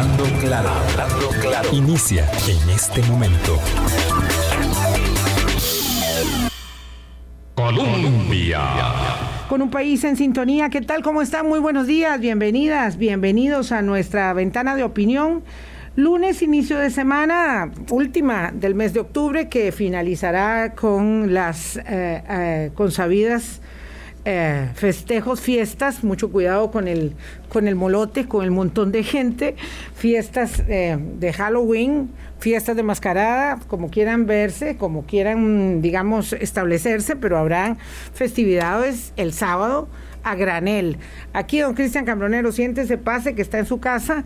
Hablando claro, hablando. Inicia en este momento. Colombia. Con un país en sintonía, ¿qué tal? ¿Cómo están? Muy buenos días, bienvenidas, bienvenidos a nuestra ventana de opinión. Lunes, inicio de semana, última del mes de octubre, que finalizará con las eh, eh, consabidas eh, festejos, fiestas, mucho cuidado con el, con el molote, con el montón de gente, fiestas eh, de Halloween, fiestas de mascarada, como quieran verse, como quieran, digamos, establecerse, pero habrán festividades el sábado a granel. Aquí don Cristian Cambronero, siéntese, pase, que está en su casa,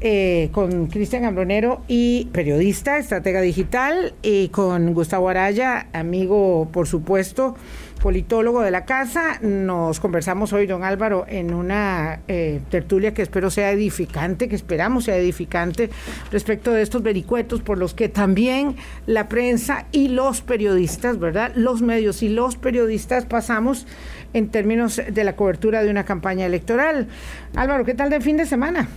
eh, con Cristian Cambronero y periodista, estratega digital, y con Gustavo Araya, amigo, por supuesto, politólogo de la casa. Nos conversamos hoy, don Álvaro, en una eh, tertulia que espero sea edificante, que esperamos sea edificante respecto de estos vericuetos por los que también la prensa y los periodistas, ¿verdad? Los medios y los periodistas pasamos en términos de la cobertura de una campaña electoral. Álvaro, ¿qué tal de fin de semana?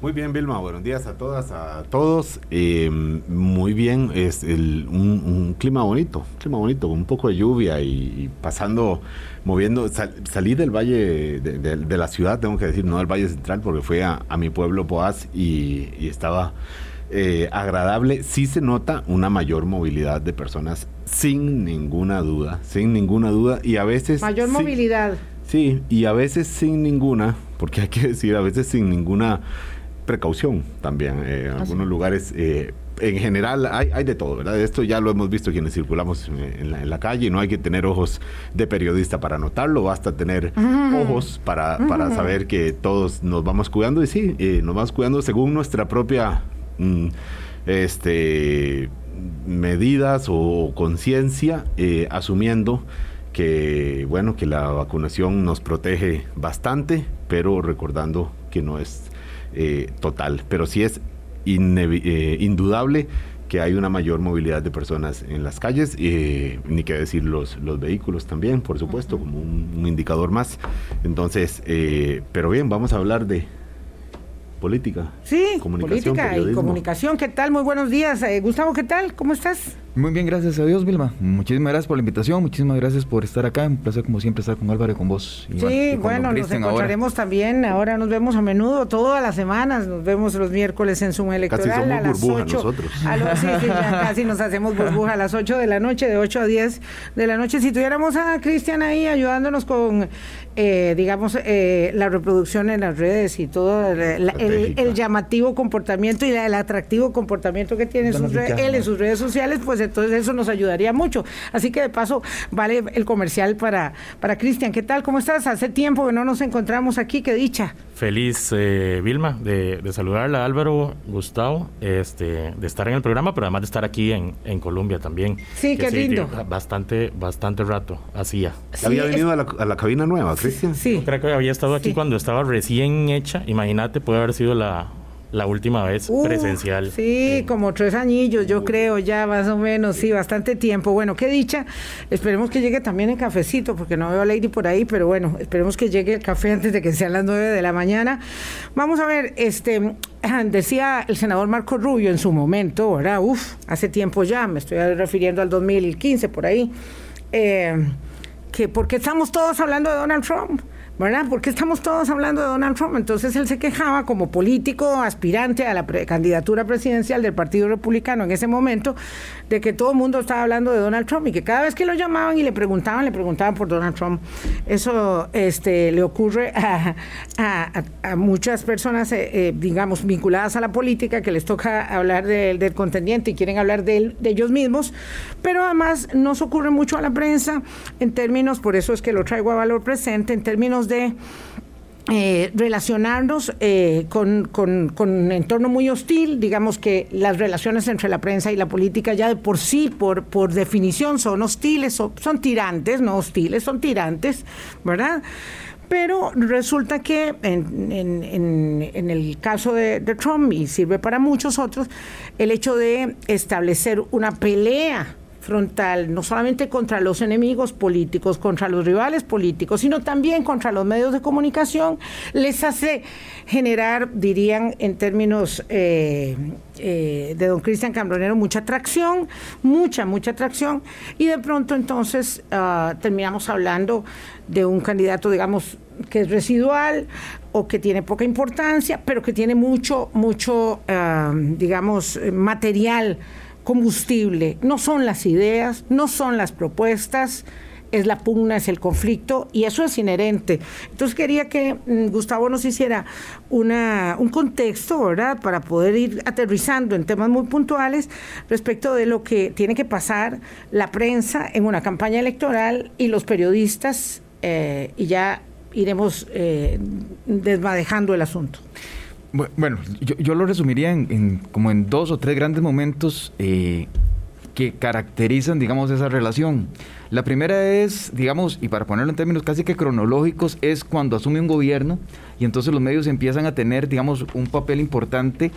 Muy bien, Vilma. Buenos días a todas, a todos. Eh, muy bien, es un, clima bonito, un clima bonito, un poco de lluvia y, pasando, moviendo. salí del valle de, la ciudad, tengo que decir, no del valle central, porque fui a, mi pueblo Poaz y, estaba eh, agradable. Sí se nota una mayor movilidad de personas, sin ninguna duda, sin ninguna duda. Y a veces. Mayor movilidad. Sí, y a veces sin ninguna, porque hay que decir, a veces sin ninguna precaución también. Eh, en algunos lugares, eh, en general, hay, hay, de todo, ¿verdad? Esto ya lo hemos visto quienes circulamos en la, en la calle. No hay que tener ojos de periodista para notarlo, basta tener ojos para, para saber que todos nos vamos cuidando. Y sí, eh, nos vamos cuidando según nuestra propia mm, este, medidas o conciencia, asumiendo que bueno que la vacunación nos protege bastante, pero recordando que no es eh, total, pero sí es eh, indudable que hay una mayor movilidad de personas en las calles, eh, ni que decir los, los vehículos también, por supuesto, como un, indicador más. Entonces, pero bien, vamos a hablar de, política. Sí, política y comunicación. ¿Qué tal? Muy buenos días. Gustavo, ¿qué tal? ¿Cómo estás? Muy bien, gracias a Dios, Vilma. Muchísimas gracias por la invitación, muchísimas gracias por estar acá. Un placer, como siempre, estar con Álvaro y con vos. sí, bueno, nos encontraremos también. Ahora nos vemos a menudo, todas las semanas. Nos vemos los miércoles en Zoom Electoral casi a las 8. Nosotros. sí, sí, casi nos hacemos burbuja a las 8 de la noche, de 8 a 10 de la noche. Si tuviéramos a Cristian ahí ayudándonos con, eh, digamos, eh, la reproducción en las redes y todo el, llamativo comportamiento y el atractivo comportamiento que tiene sus él en sus redes sociales, pues entonces eso nos ayudaría mucho. Así que de paso vale el comercial para, para Cristian. ¿Qué tal? ¿Cómo estás? Hace tiempo que no nos encontramos aquí, qué dicha. Feliz, eh, Vilma, de, de saludarla, Álvaro, Gustavo, este, de estar en el programa, pero además de estar aquí en, en Colombia también. Sí, qué lindo. Bastante, bastante rato hacía. ¿Había venido a, la, a, la, cabina nueva, Cristian? Sí. creo que había estado aquí cuando estaba recién hecha. Imagínate, puede haber sido la, la última vez uh, presencial. Sí, como tres añillos, yo creo, ya más o menos, sí, bastante tiempo. Bueno, qué dicha. Esperemos que llegue también el cafecito, porque no veo a Lady por ahí, pero bueno, esperemos que llegue el café antes de que sean las nueve de la mañana. Vamos a ver, este, decía el senador Marco Rubio en su momento, ¿verdad? Uf, hace tiempo ya, me estoy refiriendo al 2015, por ahí, eh, que porque estamos todos hablando de Donald Trump. ¿Verdad? Porque estamos todos hablando de Donald Trump. Entonces él se quejaba como político aspirante a la candidatura presidencial del Partido Republicano en ese momento de que todo el mundo estaba hablando de Donald Trump y que cada vez que lo llamaban y le preguntaban, le preguntaban por Donald Trump. Eso este, le ocurre a, muchas personas, eh, eh, digamos, vinculadas a la política que les toca hablar del contendiente y quieren hablar de, de ellos mismos, pero además nos ocurre mucho a la prensa en términos, por eso es que lo traigo a valor presente, en términos de eh, relacionarnos eh, con, un entorno muy hostil, digamos que las relaciones entre la prensa y la política ya de por sí, por, por definición, son hostiles, son, tirantes, no hostiles, son tirantes, ¿verdad? Pero resulta que en, en, el caso de, Trump, y sirve para muchos otros, el hecho de establecer una pelea frontal, no solamente contra los enemigos políticos, contra los rivales políticos, sino también contra los medios de comunicación, les hace generar, dirían en términos eh, eh, de don Cristian Cambronero, mucha atracción, mucha, mucha atracción, y de pronto entonces ah, terminamos hablando de un candidato, digamos, que es residual o que tiene poca importancia, pero que tiene mucho, mucho, ah, digamos, material combustible. No son las ideas, no son las propuestas, es la pugna, es el conflicto y eso es inherente. Entonces quería que mm, Gustavo nos hiciera una, un contexto, ¿verdad?, para poder ir aterrizando en temas muy puntuales respecto de lo que tiene que pasar la prensa en una campaña electoral y los periodistas eh, y ya iremos eh, desmadejando el asunto. Bueno, yo, lo resumiría en, como en dos o tres grandes momentos eh, que caracterizan, digamos, esa relación. La primera es, digamos, y para ponerlo en términos casi que cronológicos, es cuando asume un gobierno y entonces los medios empiezan a tener, digamos, un papel importante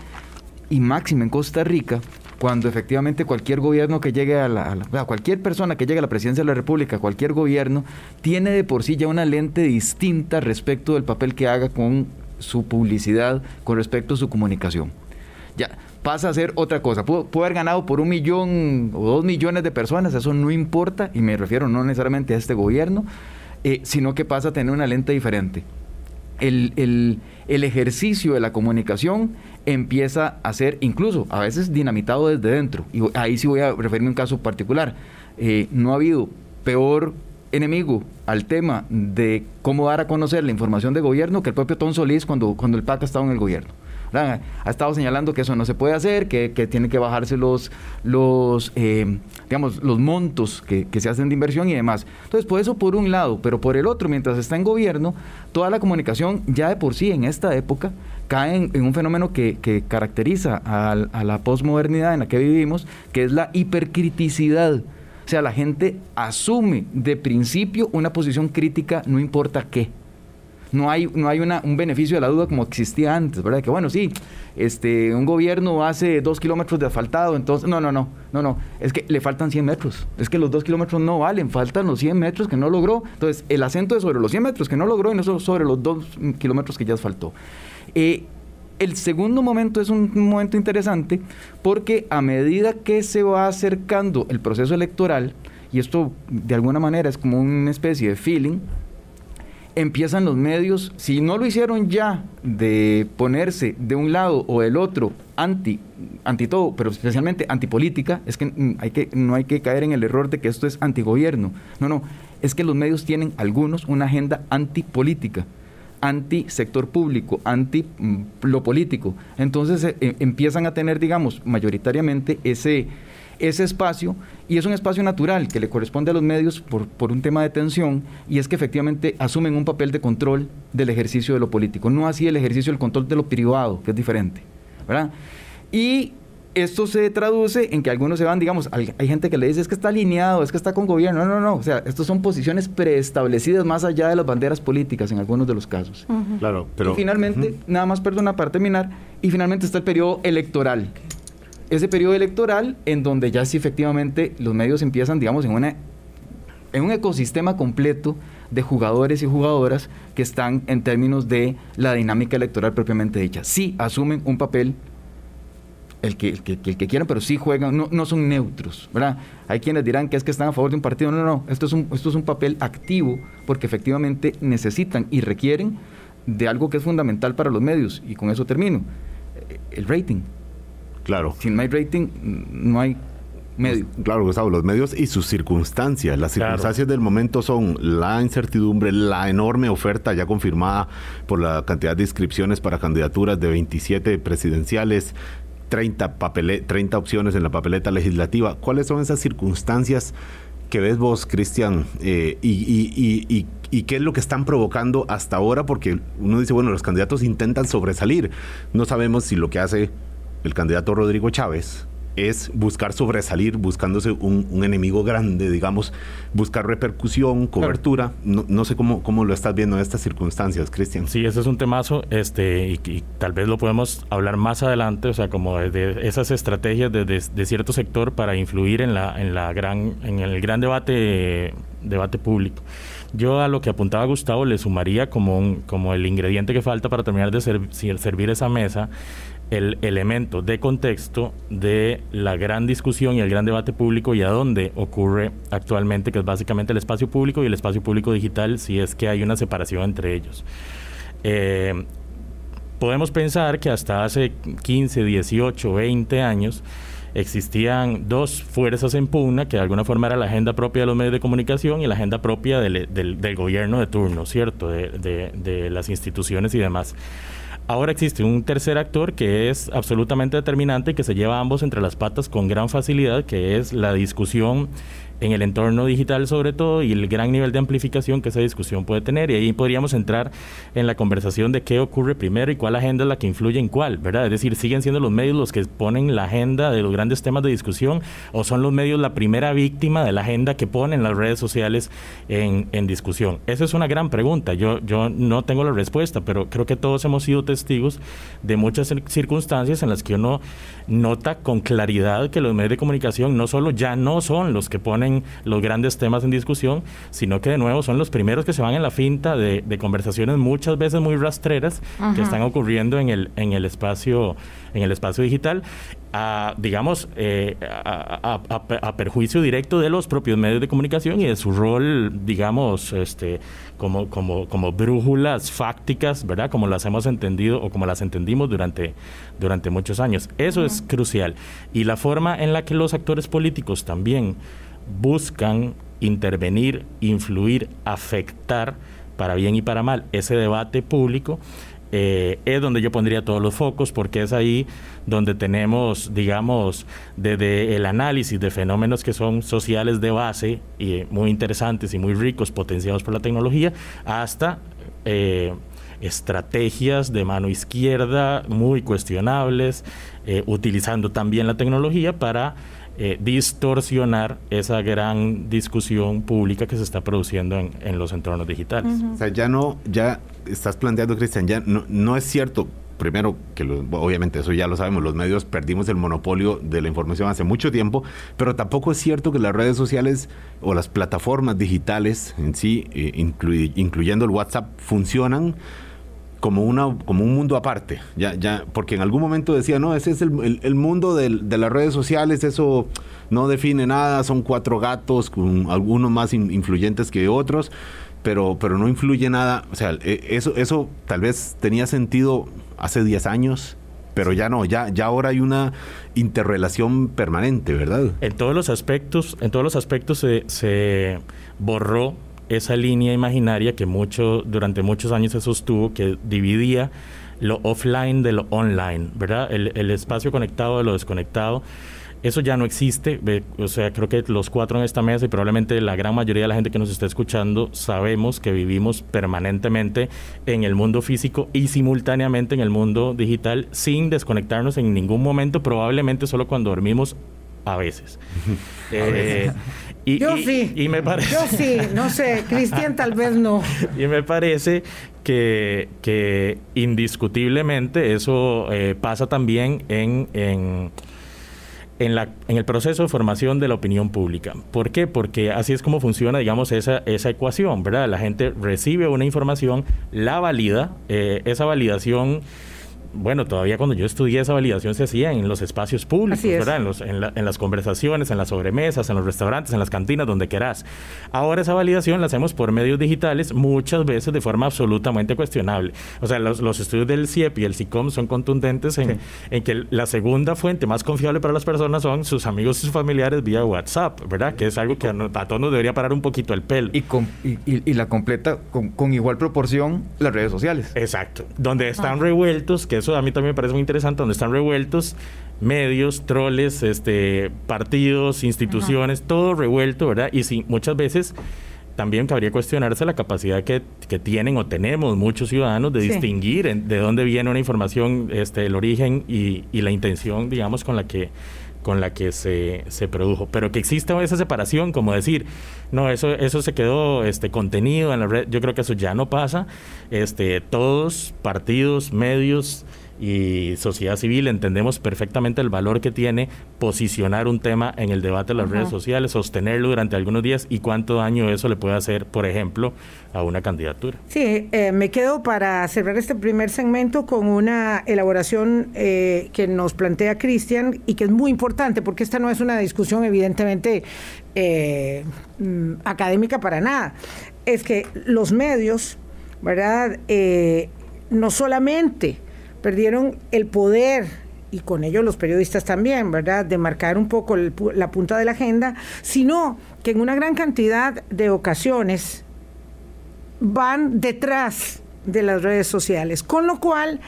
y máximo en Costa Rica, cuando efectivamente cualquier gobierno que llegue a la, cualquier persona que llegue a la presidencia de la República, cualquier gobierno, tiene de por sí ya una lente distinta respecto del papel que haga con su publicidad, con respecto a su comunicación. Ya, pasa a ser otra cosa. Pudo, haber ganado por un millón o dos millones de personas, eso no importa, y me refiero no necesariamente a este gobierno, eh, sino que pasa a tener una lente diferente. El, el, ejercicio de la comunicación empieza a ser incluso a veces dinamitado desde dentro. Y ahí sí voy a referirme a un caso particular. Eh, no ha habido peor enemigo al tema de cómo dar a conocer la información de gobierno que el propio Tom Solís cuando, cuando el PAC ha estado en el gobierno. Ha estado señalando que eso no se puede hacer, que, que tiene que bajarse los, los, eh, digamos, los montos que, se hacen de inversión y demás. Entonces, por eso por un lado, pero por el otro, mientras está en gobierno, toda la comunicación ya de por sí en esta época cae en, un fenómeno que, que caracteriza a, a la posmodernidad en la que vivimos, que es la hipercriticidad sea, la gente asume de principio una posición crítica, no importa qué. No hay, no hay un beneficio de la duda como existía antes, ¿verdad? Que bueno, sí, este, un gobierno hace dos kilómetros de asfaltado, entonces, no, no, no, no, no, es que le faltan 100 metros, es que los dos kilómetros no valen, faltan los 100 metros que no logró, entonces el acento es sobre los 100 metros que no logró y no sobre los dos kilómetros que ya asfaltó. Eh, el segundo momento es un momento interesante porque a medida que se va acercando el proceso electoral, y esto de alguna manera es como una especie de feeling, empiezan los medios, si no lo hicieron ya de ponerse de un lado o del otro anti, anti todo, pero especialmente antipolítica, es que, mm, que no hay que caer en el error de que esto es antigobierno. No, no, es que los medios tienen algunos una agenda antipolítica anti sector público, anti mm, lo político. Entonces eh, eh, empiezan a tener, digamos, mayoritariamente ese, ese espacio y es un espacio natural que le corresponde a los medios por, por, un tema de tensión y es que efectivamente asumen un papel de control del ejercicio de lo político, no así el ejercicio del control de lo privado, que es diferente. ¿verdad? Y esto se traduce en que algunos se van, digamos, hay, gente que le dice es que está alineado, es que está con gobierno. No, no, no. O sea, estas son posiciones preestablecidas más allá de las banderas políticas en algunos de los casos. Claro, pero. Y finalmente, nada más, perdona, para terminar, y finalmente está el periodo electoral. Ese periodo electoral en donde ya sí efectivamente los medios empiezan, digamos, en, una, en un ecosistema completo de jugadores y jugadoras que están en términos de la dinámica electoral propiamente dicha. Sí asumen un papel el que, el que, el que quieran, pero sí juegan, no, no, son neutros, ¿verdad? Hay quienes dirán que es que están a favor de un partido, no, no, no, esto es un, esto es un papel activo porque efectivamente necesitan y requieren de algo que es fundamental para los medios, y con eso termino, eh, el rating. Claro. Sin no hay rating, no hay medio. Pues, claro, Gustavo, los medios y sus circunstancias. Las circunstancias del momento son la incertidumbre, la enorme oferta ya confirmada por la cantidad de inscripciones para candidaturas de 27 presidenciales, 30, 30 opciones en la papeleta legislativa. ¿Cuáles son esas circunstancias que ves vos, Cristian? Eh, y, y, qué es lo que están provocando hasta ahora? Porque uno dice, bueno, los candidatos intentan sobresalir. No sabemos si lo que hace el candidato Rodrigo Chávez es buscar sobresalir, buscándose un, un enemigo grande, digamos, buscar repercusión, cobertura. No, no, sé cómo, cómo lo estás viendo en estas circunstancias, Cristian. Sí, ese es un temazo, este, y, y, tal vez lo podemos hablar más adelante, o sea, como de, esas estrategias de, de, de, cierto sector para influir en la, en la gran, en el gran debate, debate público. Yo a lo que apuntaba Gustavo le sumaría como, un, como el ingrediente que falta para terminar de ser, servir esa mesa, el elemento de contexto de la gran discusión y el gran debate público y a dónde ocurre actualmente, que es básicamente el espacio público y el espacio público digital, si es que hay una separación entre ellos. Eh, podemos pensar que hasta hace 15, 18, 20 años, existían dos fuerzas en pugna, que de alguna forma era la agenda propia de los medios de comunicación y la agenda propia del, del, del gobierno de turno, ¿cierto? De, de, de, las instituciones y demás. Ahora existe un tercer actor que es absolutamente determinante y que se lleva a ambos entre las patas con gran facilidad, que es la discusión en el entorno digital sobre todo y el gran nivel de amplificación que esa discusión puede tener. Y ahí podríamos entrar en la conversación de qué ocurre primero y cuál agenda es la que influye en cuál, ¿verdad? Es decir, siguen siendo los medios los que ponen la agenda de los grandes temas de discusión o son los medios la primera víctima de la agenda que ponen las redes sociales en, en discusión. Esa es una gran pregunta. Yo, yo no tengo la respuesta, pero creo que todos hemos sido testigos de muchas circunstancias en las que uno nota con claridad que los medios de comunicación no solo ya no son los que ponen los grandes temas en discusión, sino que de nuevo son los primeros que se van en la finta de, de conversaciones muchas veces muy rastreras Ajá. que están ocurriendo en el, en el espacio en el espacio digital a, digamos, eh, a, a, a, perjuicio directo de los propios medios de comunicación y de su rol, digamos, este, como, como, como brújulas fácticas, ¿verdad? Como las hemos entendido o como las entendimos durante, durante muchos años. Eso uh -huh. es crucial. Y la forma en la que los actores políticos también buscan intervenir, influir, afectar para bien y para mal ese debate público, eh, es donde yo pondría todos los focos, porque es ahí donde tenemos, digamos, desde el análisis de fenómenos que son sociales de base y muy interesantes y muy ricos, potenciados por la tecnología, hasta eh, estrategias de mano izquierda muy cuestionables, eh, utilizando también la tecnología para eh, distorsionar esa gran discusión pública que se está produciendo en, en los entornos digitales. Uh -huh. O sea, ya no, ya estás planteando, Cristian, ya no, no es cierto primero, que lo, obviamente eso ya lo sabemos, los medios perdimos el monopolio de la información hace mucho tiempo, pero tampoco es cierto que las redes sociales o las plataformas digitales en sí, eh, incluy, incluyendo el WhatsApp, funcionan como, una, como un mundo aparte, ya, ya, porque en algún momento decía, no, ese es el, el, el mundo de, de, las redes sociales, eso no define nada, son cuatro gatos, con algunos más in, influyentes que otros, pero, pero no influye nada, o sea, eso, eso tal vez tenía sentido hace 10 años, pero ya no, ya, ya ahora hay una interrelación permanente, ¿verdad? En todos los aspectos, en todos los aspectos se, se borró esa línea imaginaria que mucho, durante muchos años se sostuvo, que dividía lo offline de lo online, ¿verdad? El, el espacio conectado de lo desconectado. Eso ya no existe, o sea, creo que los cuatro en esta mesa y probablemente la gran mayoría de la gente que nos está escuchando sabemos que vivimos permanentemente en el mundo físico y simultáneamente en el mundo digital sin desconectarnos en ningún momento, probablemente solo cuando dormimos a veces. eh, y, yo y, sí. Y me parece. Yo sí, no sé, Cristian tal vez no. Y me parece que, que indiscutiblemente eso eh, pasa también en, en en, la, en, el proceso de formación de la opinión pública. ¿Por qué? Porque así es como funciona, digamos, esa, esa ecuación, ¿verdad? La gente recibe una información, la valida, eh, esa validación bueno, todavía cuando yo estudié esa validación se hacía en los espacios públicos, ¿verdad? En, los, en, la, en, las conversaciones, en las sobremesas, en los restaurantes, en las cantinas, donde quieras. Ahora esa validación la hacemos por medios digitales, muchas veces de forma absolutamente cuestionable. O sea, los, los estudios del CIEP y el SICOM son contundentes en, sí. en, que la segunda fuente más confiable para las personas son sus amigos y sus familiares vía WhatsApp, ¿verdad? Que es algo que a, a todos nos debería parar un poquito el pelo. Y, con, y, y, y la completa con, con, igual proporción las redes sociales. Exacto. Donde están ah. revueltos, que eso a mí también me parece muy interesante, donde están revueltos medios, troles, este, partidos, instituciones, Ajá. todo revuelto, ¿verdad? Y sí, muchas veces también cabría cuestionarse la capacidad que, que tienen o tenemos muchos ciudadanos de sí. distinguir en, de dónde viene una información, este, el origen y, y, la intención, digamos, con la que con la que se, se produjo. Pero que exista esa separación, como decir, no, eso, eso se quedó este, contenido en la red, yo creo que eso ya no pasa. Este, todos, partidos, medios, y sociedad civil entendemos perfectamente el valor que tiene posicionar un tema en el debate de las redes sociales, sostenerlo durante algunos días y cuánto daño eso le puede hacer, por ejemplo, a una candidatura. Sí, eh, me quedo para cerrar este primer segmento con una elaboración eh, que nos plantea Cristian y que es muy importante porque esta no es una discusión evidentemente eh, mm, académica para nada. Es que los medios, ¿verdad? no solamente perdieron el poder y con ello los periodistas también, ¿verdad?, de marcar un poco la punta de la agenda, sino que en una gran cantidad de ocasiones van detrás de las redes sociales, con lo cual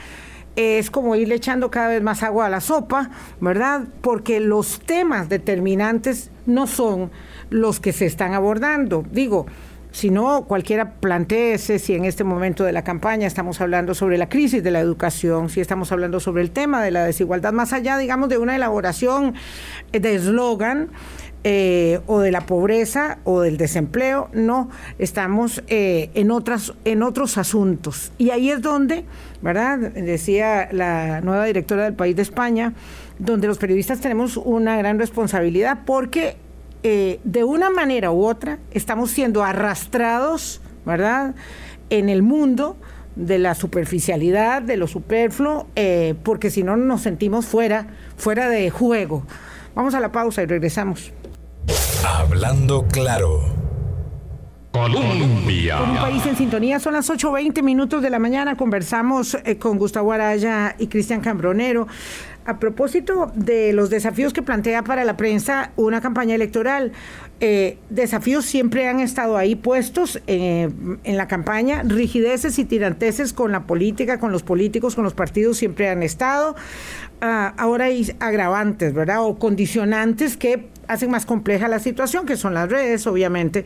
es como irle echando cada vez más agua a la sopa, ¿verdad? Porque los temas determinantes no son los que se están abordando. Digo, si no, cualquiera planteese si en este momento de la campaña estamos hablando sobre la crisis de la educación, si estamos hablando sobre el tema de la desigualdad, más allá, digamos, de una elaboración de eslogan. Eh, o de la pobreza o del desempleo, no, estamos eh, en, otras, en otros asuntos. Y ahí es donde, ¿verdad? Decía la nueva directora del país de España, donde los periodistas tenemos una gran responsabilidad porque eh, de una manera u otra estamos siendo arrastrados, ¿verdad?, en el mundo de la superficialidad, de lo superfluo, eh, porque si no nos sentimos fuera, fuera de juego. Vamos a la pausa y regresamos. Hablando claro. Colombia. un país en sintonía, son las 8.20 minutos de la mañana. Conversamos eh, con Gustavo Araya y Cristian Cambronero. A propósito de los desafíos que plantea para la prensa una campaña electoral, eh, desafíos siempre han estado ahí puestos eh, en la campaña, rigideces y tiranteses con la política, con los políticos, con los partidos siempre han estado. Ah, ahora hay agravantes, ¿verdad? O condicionantes que hacen más compleja la situación, que son las redes, obviamente.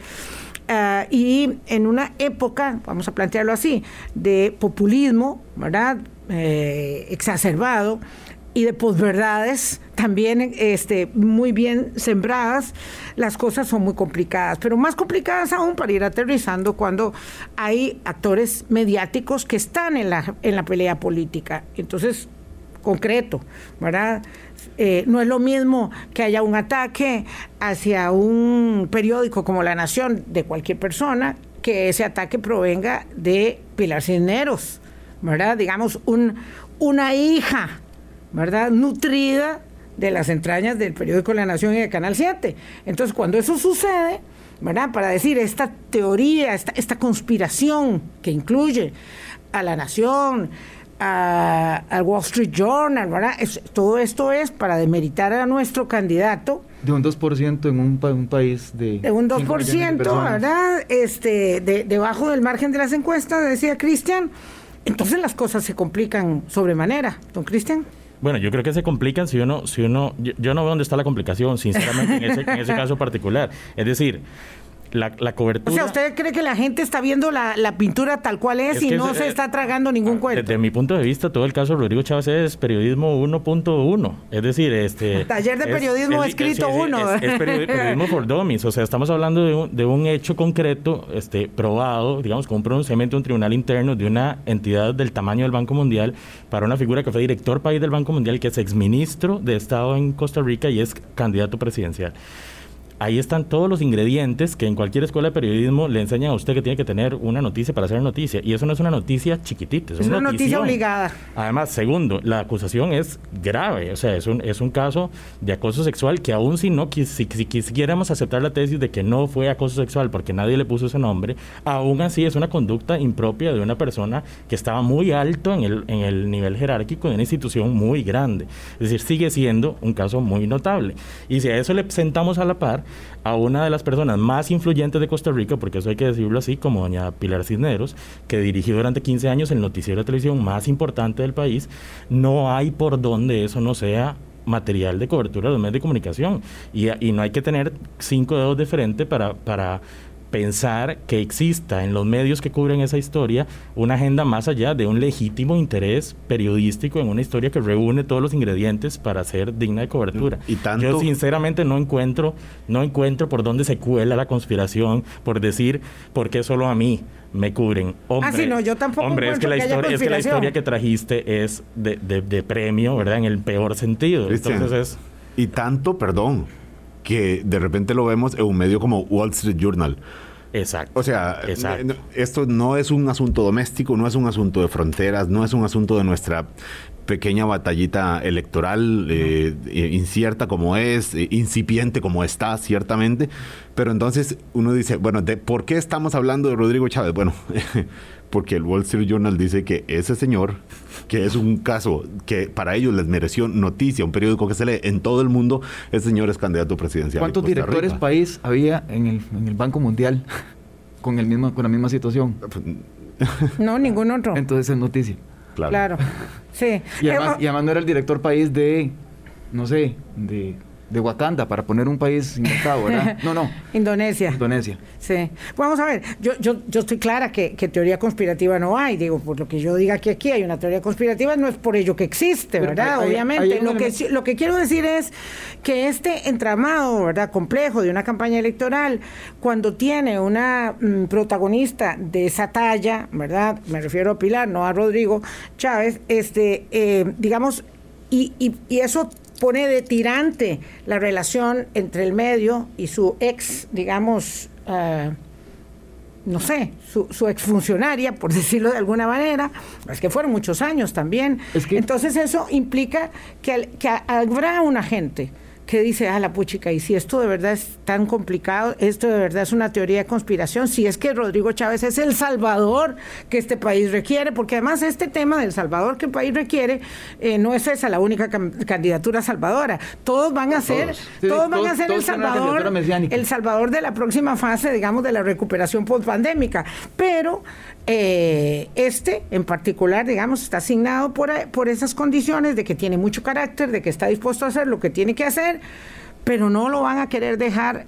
Ah, y en una época, vamos a plantearlo así, de populismo, ¿verdad? Eh, exacerbado, y de posverdades también este, muy bien sembradas, las cosas son muy complicadas, pero más complicadas aún para ir aterrizando cuando hay actores mediáticos que están en la, en la pelea política. Entonces, concreto, ¿verdad? Eh, no es lo mismo que haya un ataque hacia un periódico como La Nación de cualquier persona, que ese ataque provenga de Pilar Cisneros, ¿verdad? Digamos, un, una hija ¿verdad? Nutrida de las entrañas del periódico La Nación y de Canal 7. Entonces, cuando eso sucede, ¿verdad? Para decir esta teoría, esta, esta conspiración que incluye a La Nación, al Wall Street Journal, ¿verdad? todo esto es para demeritar a nuestro candidato. De un 2% en un, un, país de... De un 2%, ¿verdad? Este, de, debajo del margen de las encuestas, decía Cristian. Entonces las cosas se complican sobremanera, don Cristian. Bueno, yo creo que se complican si uno, si uno, yo, no veo dónde está la complicación, sinceramente, en ese, en ese caso particular. Es decir, la, cobertura. O sea, ¿usted cree que la gente está viendo la, pintura tal cual es, y no se está tragando ningún ah, cuento? Desde mi punto de vista, todo el caso de Rodrigo Chávez es periodismo 1.1. Es decir, este. Taller de periodismo escrito 1. Es, periodismo for dummies. O sea, estamos hablando de un, de un hecho concreto, este, probado, digamos, con un pronunciamiento de un tribunal interno de una entidad del tamaño del Banco Mundial para una figura que fue director país del Banco Mundial, que es exministro de Estado en Costa Rica y es candidato presidencial ahí están todos los ingredientes que en cualquier escuela de periodismo le enseñan a usted que tiene que tener una noticia para hacer noticia. Y eso no es una noticia chiquitita, es, una, noticia obligada. Además, segundo, la acusación es grave, o sea, es un, es un caso de acoso sexual que aún si no, si, si, quisiéramos aceptar la tesis de que no fue acoso sexual porque nadie le puso ese nombre, aún así es una conducta impropia de una persona que estaba muy alto en el, en el nivel jerárquico de una institución muy grande. Es decir, sigue siendo un caso muy notable. Y si a eso le sentamos a la par, a una de las personas más influyentes de Costa Rica, porque eso hay que decirlo así, como doña Pilar Cisneros, que dirigió durante 15 años el noticiero de televisión más importante del país, no hay por donde eso no sea material de cobertura de los medios de comunicación. Y, y no hay que tener cinco dedos de frente para, para pensar que exista en los medios que cubren esa historia una agenda más allá de un legítimo interés periodístico en una historia que reúne todos los ingredientes para ser digna de cobertura. Y tanto... Yo sinceramente no encuentro, no encuentro por dónde se cuela la conspiración por decir por qué solo a mí me cubren. Hombre, ah, sí, no, yo tampoco hombre, es que, la historia, es que la historia que trajiste es de, de, premio, ¿verdad? En el peor sentido. Entonces es... Y tanto, perdón, que de repente lo vemos en un medio como Wall Street Journal. Exacto. O sea, esto no es un asunto doméstico, no es un asunto de fronteras, no es un asunto de nuestra pequeña batallita electoral, eh, eh, incierta como es, eh, incipiente como está, ciertamente. Pero entonces uno dice, bueno, ¿de ¿por qué estamos hablando de Rodrigo Chávez? Bueno, porque el Wall Street Journal dice que ese señor, que es un caso que para ellos les mereció noticia, un periódico que se lee en todo el mundo, ese señor es candidato presidencial. ¿Cuántos directores país había en el, en el Banco Mundial con, el mismo, con la misma situación? No, ningún otro. Entonces es noticia. Claro. Sí. Y además, y además no era el director país de, no sé, de de Wakanda para poner un país inventado, ¿verdad? No, no. Indonesia. Indonesia. Sí. Vamos a ver, yo, yo, yo estoy clara que, teoría conspirativa no hay. Digo, por lo que yo diga que aquí hay una teoría conspirativa, no es por ello que existe, ¿verdad? Obviamente. lo, que, lo que quiero decir es que este entramado, ¿verdad? Complejo de una campaña electoral, cuando tiene una mm, protagonista de esa talla, ¿verdad? Me refiero a Pilar, no a Rodrigo Chávez, este, eh, digamos, y, y, y eso pone de tirante la relación entre el medio y su ex, digamos, eh, no sé, su, su exfuncionaria, por decirlo de alguna manera, es que fueron muchos años también. Entonces eso implica que, que habrá una gente que dice, ah, la puchica, y si esto de verdad es tan complicado, esto de verdad es una teoría de conspiración, si es que Rodrigo Chávez es el salvador que este país requiere, porque además este tema del salvador que el país requiere eh, no es esa la única candidatura salvadora. Todos van a ser, todos, van a ser el salvador, el salvador de la próxima fase, digamos, de la recuperación postpandémica. Pero eh, este, en particular, digamos, está asignado por, por esas condiciones de que tiene mucho carácter, de que está dispuesto a hacer lo que tiene que hacer, pero no lo van a querer dejar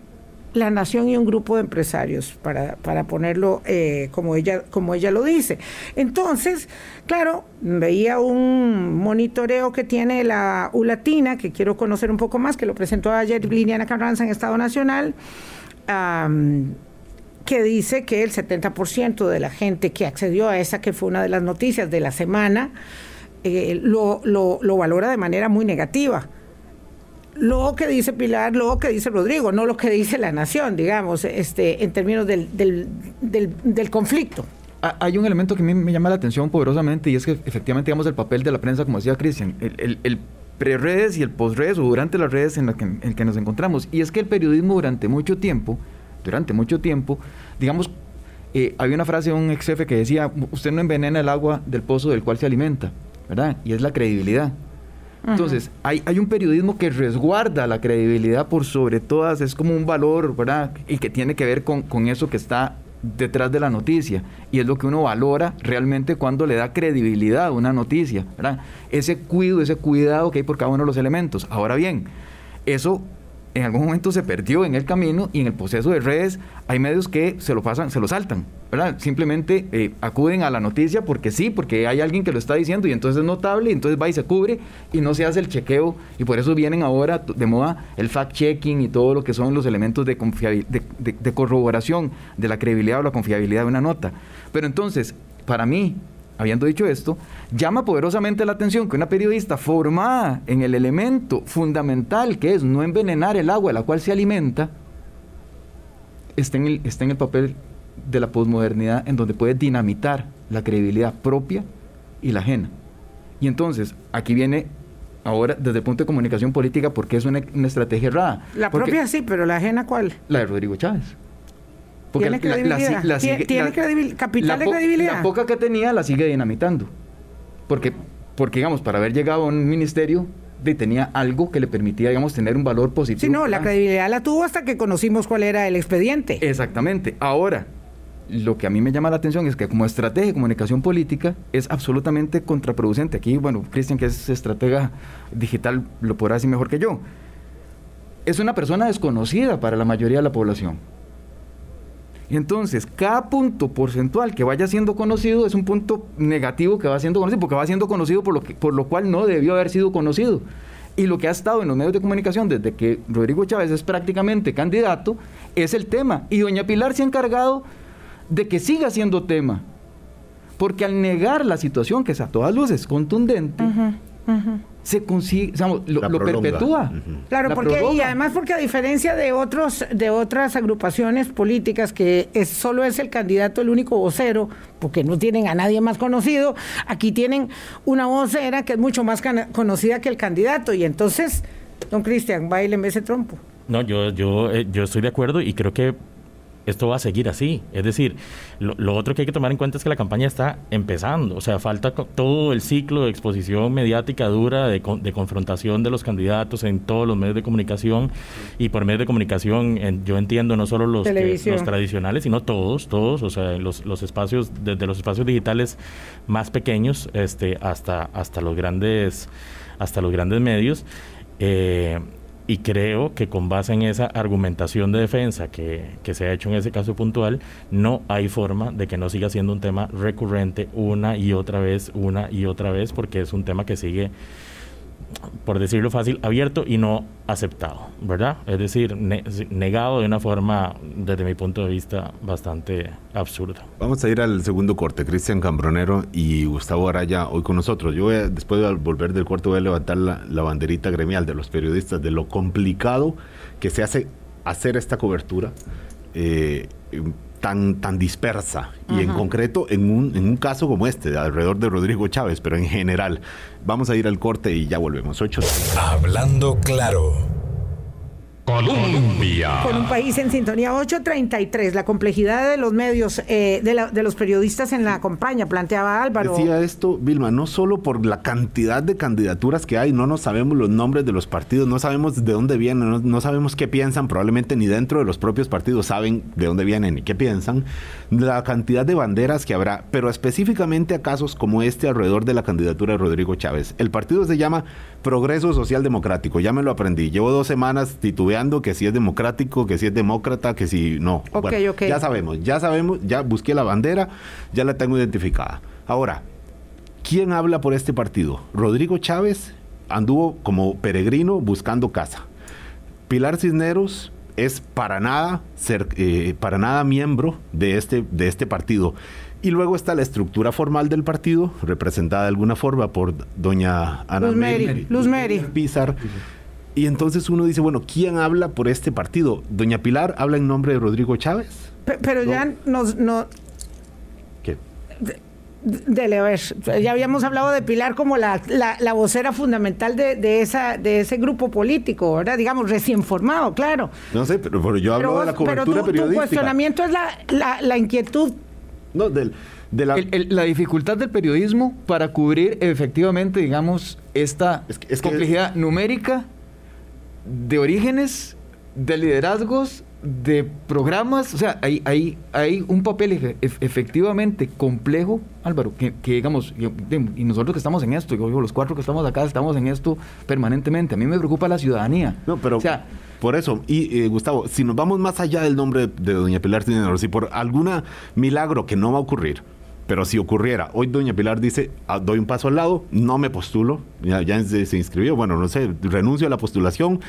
la nación y un grupo de empresarios, para, para ponerlo eh, como, ella, como ella lo dice. Entonces, claro, veía un monitoreo que tiene la ULATINA, que quiero conocer un poco más, que lo presentó ayer Liliana Carranza en Estado Nacional que dice que el 70% de la gente que accedió a esa, que fue una de las noticias de la semana, eh, lo, lo, valora de manera muy negativa. Lo que dice Pilar, lo que dice Rodrigo, no lo que dice la nación, digamos, este, en términos del, del, del, conflicto. Hay un elemento que a mí me llama la atención poderosamente y es que efectivamente, digamos, el papel de la prensa, como decía Cristian, el, el, pre-redes y el post-redes o durante las redes en las que, que nos encontramos. Y es que el periodismo durante mucho tiempo durante mucho tiempo, digamos, eh, había una frase de un ex jefe que decía, usted no envenena el agua del pozo del cual se alimenta, ¿verdad? Y es la credibilidad. Entonces, hay, hay, un periodismo que resguarda la credibilidad por sobre todas, es como un valor, ¿verdad? Y que tiene que ver con, con eso que está detrás de la noticia. Y es lo que uno valora realmente cuando le da credibilidad a una noticia, ¿verdad? Ese cuidado, ese cuidado que hay por cada uno de los elementos. Ahora bien, eso en algún momento se perdió en el camino y en el proceso de redes hay medios que se lo pasan, se lo saltan, ¿verdad? Simplemente eh, acuden a la noticia porque sí, porque hay alguien que lo está diciendo y entonces es notable y entonces va y se cubre y no se hace el chequeo y por eso vienen ahora de moda el fact-checking y todo lo que son los elementos de, de, de corroboración de la credibilidad o la confiabilidad de una nota. Pero entonces, para mí, habiendo dicho esto, llama poderosamente la atención que una periodista formada en el elemento fundamental que es no envenenar el agua a la cual se alimenta, en el, en el papel de la posmodernidad en donde puede dinamitar la credibilidad propia y la ajena. Y entonces, aquí viene ahora desde el punto de comunicación política porque es una, estrategia errada. La propia sí, pero la ajena cuál? La de Rodrigo Chávez. ¿Tiene credibilidad? ¿Tiene, capital de credibilidad? La poca que tenía la sigue dinamitando. Porque, porque digamos, para haber llegado a un ministerio tenía algo que le permitía, digamos, tener un valor positivo. Sí, no, la credibilidad la tuvo hasta que conocimos cuál era el expediente. Exactamente. Ahora, lo que a mí me llama la atención es que como estrategia de comunicación política es absolutamente contraproducente. Aquí, bueno, Cristian, que es estratega digital, lo podrá decir mejor que yo. Es una persona desconocida para la mayoría de la población Entonces, cada punto porcentual que vaya siendo conocido es un punto negativo que va siendo conocido, porque va siendo conocido por lo, que, por lo cual no debió haber sido conocido. Y lo que ha estado en los medios de comunicación desde que Rodrigo Chávez es prácticamente candidato es el tema. Y doña Pilar se ha encargado de que siga siendo tema. Porque al negar la situación, que es a todas luces contundente, se consigue, lo, perpetúa. Claro, porque y además porque a diferencia de otros de otras agrupaciones políticas que es, solo es el candidato el único vocero, porque no tienen a nadie más conocido, aquí tienen una vocera que es mucho más conocida que el candidato y entonces, don Cristian, baile ese trompo. No, yo yo eh, yo estoy de acuerdo y creo que esto va a seguir así. Es decir, lo, otro que hay que tomar en cuenta es que la campaña está empezando. O sea, falta todo el ciclo de exposición mediática dura, de, confrontación de los candidatos en todos los medios de comunicación. Y por medios de comunicación, yo entiendo no solo los, los tradicionales, sino todos, todos. O sea, los, los espacios, desde los espacios digitales más pequeños este, hasta, hasta los grandes hasta los grandes medios. Eh, y creo que con base en esa argumentación de defensa que, que, se ha hecho en ese caso puntual, no hay forma de que no siga siendo un tema recurrente una y otra vez, una y otra vez, porque es un tema que sigue por decirlo fácil, abierto y no aceptado, ¿verdad? Es decir, negado de una forma, desde mi punto de vista, bastante absurda. Vamos a ir al segundo corte. Cristian Cambronero y Gustavo Araya hoy con nosotros. Yo voy después de volver del corte, voy a levantar la, banderita gremial de los periodistas, de lo complicado que se hace hacer esta cobertura. Eh, tan, tan dispersa y en concreto en un, en un caso como este, alrededor de Rodrigo Chávez, pero en general. Vamos a ir al corte y ya volvemos. Ocho. Hablando claro. Colombia. Con un país en sintonía 833, la complejidad de los medios, eh, de, los periodistas en la campaña, planteaba Álvaro. Decía esto, Vilma, no solo por la cantidad de candidaturas que hay, no nos sabemos los nombres de los partidos, no sabemos de dónde vienen, no, sabemos qué piensan, probablemente ni dentro de los propios partidos saben de dónde vienen y qué piensan, la cantidad de banderas que habrá, pero específicamente a casos como este alrededor de la candidatura de Rodrigo Chávez. El partido se llama Progreso Social Democrático, ya me lo aprendí, llevo dos semanas titubeando que si es democrático, que si es demócrata, que si no. Ya sabemos, ya sabemos, ya busqué la bandera, ya la tengo identificada. Ahora, ¿quién habla por este partido? Rodrigo Chávez anduvo como peregrino buscando casa. Pilar Cisneros es para nada ser, eh, para nada miembro de este, de este partido. Y luego está la estructura formal del partido, representada de alguna forma por doña Ana Luz Mary, Luz Mary. Pizar y entonces uno dice, bueno, ¿quién habla por este partido? ¿Doña Pilar habla en nombre de Rodrigo Chávez? pero ya nos... No, ¿Qué? Dele, a ver, ya habíamos hablado de Pilar como la, la, vocera fundamental de, esa, de ese grupo político, ¿verdad? Digamos, recién formado, claro. No sé, pero, yo hablo de la cobertura periodística. Tu cuestionamiento es la, la, inquietud. No, del, de la... la dificultad del periodismo para cubrir efectivamente, digamos, esta complejidad numérica de orígenes, de liderazgos, de programas, o sea, hay, hay, hay un papel efectivamente complejo, Álvaro, que, digamos, y nosotros que estamos en esto, yo, los cuatro que estamos acá estamos en esto permanentemente, a mí me preocupa la ciudadanía. No, pero o sea, por eso, y eh, Gustavo, si nos vamos más allá del nombre de doña Pilar Tinero, si por alguna milagro que no va a ocurrir, pero si ocurriera, hoy doña Pilar dice, ah, doy un paso al lado, no me postulo, ya, se, inscribió, bueno, no sé, renuncio a la postulación.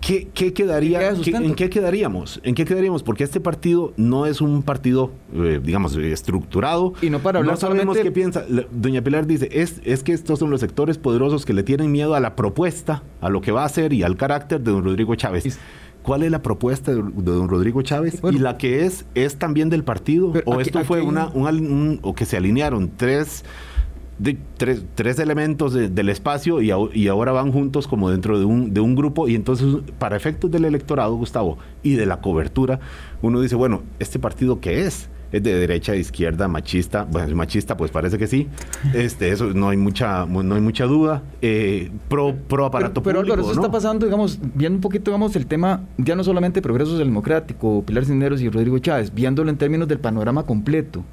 ¿Qué, quedaría, ¿En qué quedaríamos? ¿En qué quedaríamos? Porque este partido no es un partido, eh, digamos, estructurado. Y no para hablar No sabemos qué piensa. Doña Pilar dice, es, es que estos son los sectores poderosos que le tienen miedo a la propuesta, a lo que va a hacer y al carácter de don Rodrigo Chávez cuál es la propuesta de, don Rodrigo Chávez y la que es es también del partido o esto fue una un, o que se alinearon tres de, tres, tres elementos del espacio y, y, ahora van juntos como dentro de un, de un grupo y entonces para efectos del electorado Gustavo y de la cobertura uno dice bueno este partido qué es es de derecha, de izquierda, machista, bueno, es machista, pues parece que sí. Este, eso no hay mucha, no hay mucha duda. Eh, pro, pro aparato pero, público. Pero eso está pasando, digamos, viendo un poquito, digamos, el tema, ya no solamente Progreso Democrático, Pilar Cisneros y Rodrigo Chávez, viéndolo en términos del panorama completo.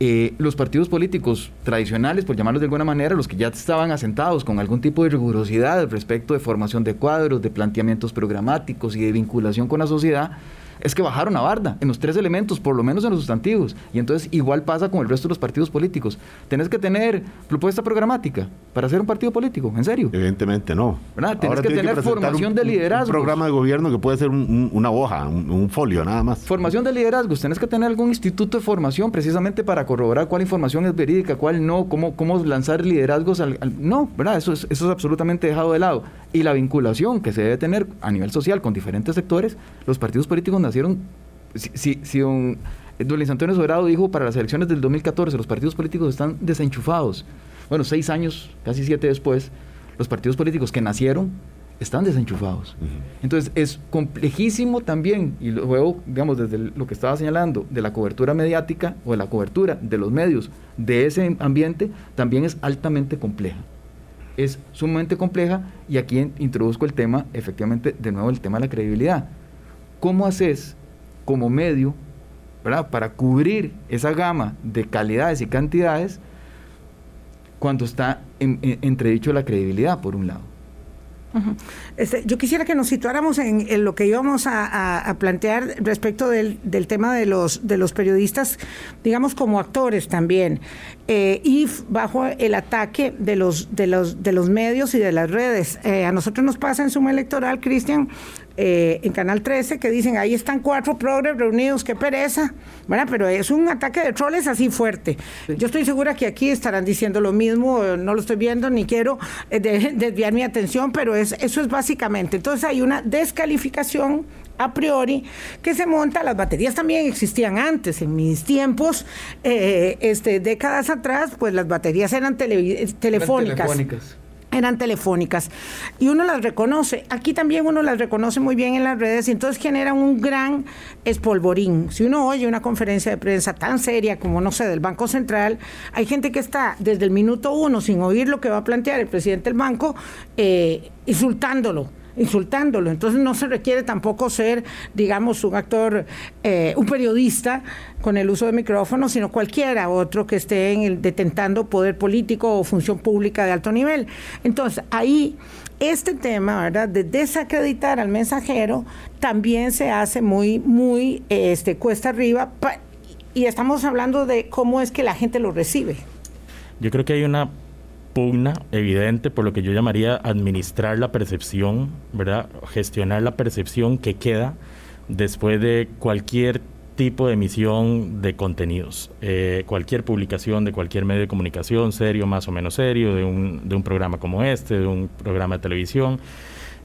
Eh, los partidos políticos tradicionales, por llamarlos de alguna manera, los que ya estaban asentados con algún tipo de rigurosidad respecto de formación de cuadros, de planteamientos programáticos y de vinculación con la sociedad, es que bajaron a barda en los tres elementos, por lo menos en los sustantivos. Y entonces igual pasa con el resto de los partidos políticos. Tenés que tener propuesta programática para ser un partido político, ¿en serio? Evidentemente no. ¿Verdad? Tenés que tener formación de liderazgo. Un programa de gobierno que puede ser una hoja, un, folio, nada más. Formación de liderazgos. Tenés que tener algún instituto de formación precisamente para corroborar cuál información es verídica, cuál no, cómo, cómo lanzar liderazgos al, no, ¿verdad? Eso es, eso es absolutamente dejado de lado. Y la vinculación que se debe tener a nivel social con diferentes sectores, los partidos políticos nacieron, si, si, don, Luis Antonio Sobrado dijo para las elecciones del 2014, los partidos políticos están desenchufados. Bueno, seis años, casi siete después, los partidos políticos que nacieron están desenchufados. Entonces es complejísimo también, y luego, digamos, desde lo que estaba señalando, de la cobertura mediática o de la cobertura de los medios de ese ambiente, también es altamente compleja. Es sumamente compleja y aquí introduzco el tema, efectivamente, de nuevo el tema de la credibilidad. ¿Cómo haces como medio para cubrir esa gama de calidades y cantidades cuando está en, entredicho la credibilidad, por un lado? Este, yo quisiera que nos situáramos en, lo que íbamos a, plantear respecto del, tema de los, de los periodistas, digamos como actores también, eh, y bajo el ataque de los, de, los, de los medios y de las redes. Eh, a nosotros nos pasa en suma electoral, Cristian, eh, en Canal 13 que dicen ahí están cuatro progres reunidos, qué pereza, bueno, pero es un ataque de troles así fuerte. Yo estoy segura que aquí estarán diciendo lo mismo, no lo estoy viendo ni quiero eh, desviar mi atención, pero es, eso es básicamente. Entonces hay una descalificación a priori que se monta. Las baterías también existían antes, en mis tiempos, eh, este, décadas atrás, pues las baterías eran telefónicas eran telefónicas y uno las reconoce. Aquí también uno las reconoce muy bien en las redes y entonces genera un gran espolvorín. Si uno oye una conferencia de prensa tan seria como, no sé, del Banco Central, hay gente que está desde el minuto uno sin oír lo que va a plantear el presidente del banco, eh, insultándolo insultándolo. Entonces no se requiere tampoco ser, digamos, un actor, eh, un periodista con el uso de micrófono, sino cualquiera otro que esté en el, detentando poder político o función pública de alto nivel. Entonces ahí este tema, ¿verdad? De desacreditar al mensajero también se hace muy, muy, este, cuesta arriba y estamos hablando de cómo es que la gente lo recibe. Yo creo que hay una pugna evidente por lo que yo llamaría administrar la percepción, ¿verdad? Gestionar la percepción que queda después de cualquier tipo de emisión de contenidos. Eh, cualquier publicación de cualquier medio de comunicación, serio, más o menos serio, de un, de un programa como este, de un programa de televisión,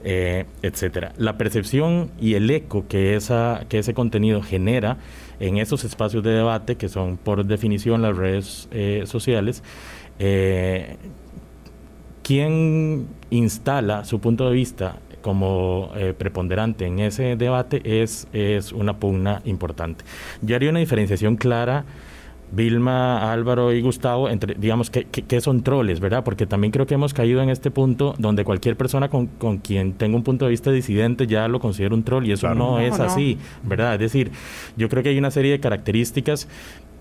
eh, etcétera. La percepción y el eco que, esa, que ese contenido genera en esos espacios de debate, que son por definición las redes eh, sociales, eh, quien instala su punto de vista como eh, preponderante en ese debate es, es una pugna importante. Yo haría una diferenciación clara. Vilma, Álvaro y Gustavo, entre, digamos, que, que, son troles, ¿verdad? Porque también creo que hemos caído en este punto donde cualquier persona con, con quien tenga un punto de vista disidente ya lo considera un troll y eso no, es así, ¿verdad? Es decir, yo creo que hay una serie de características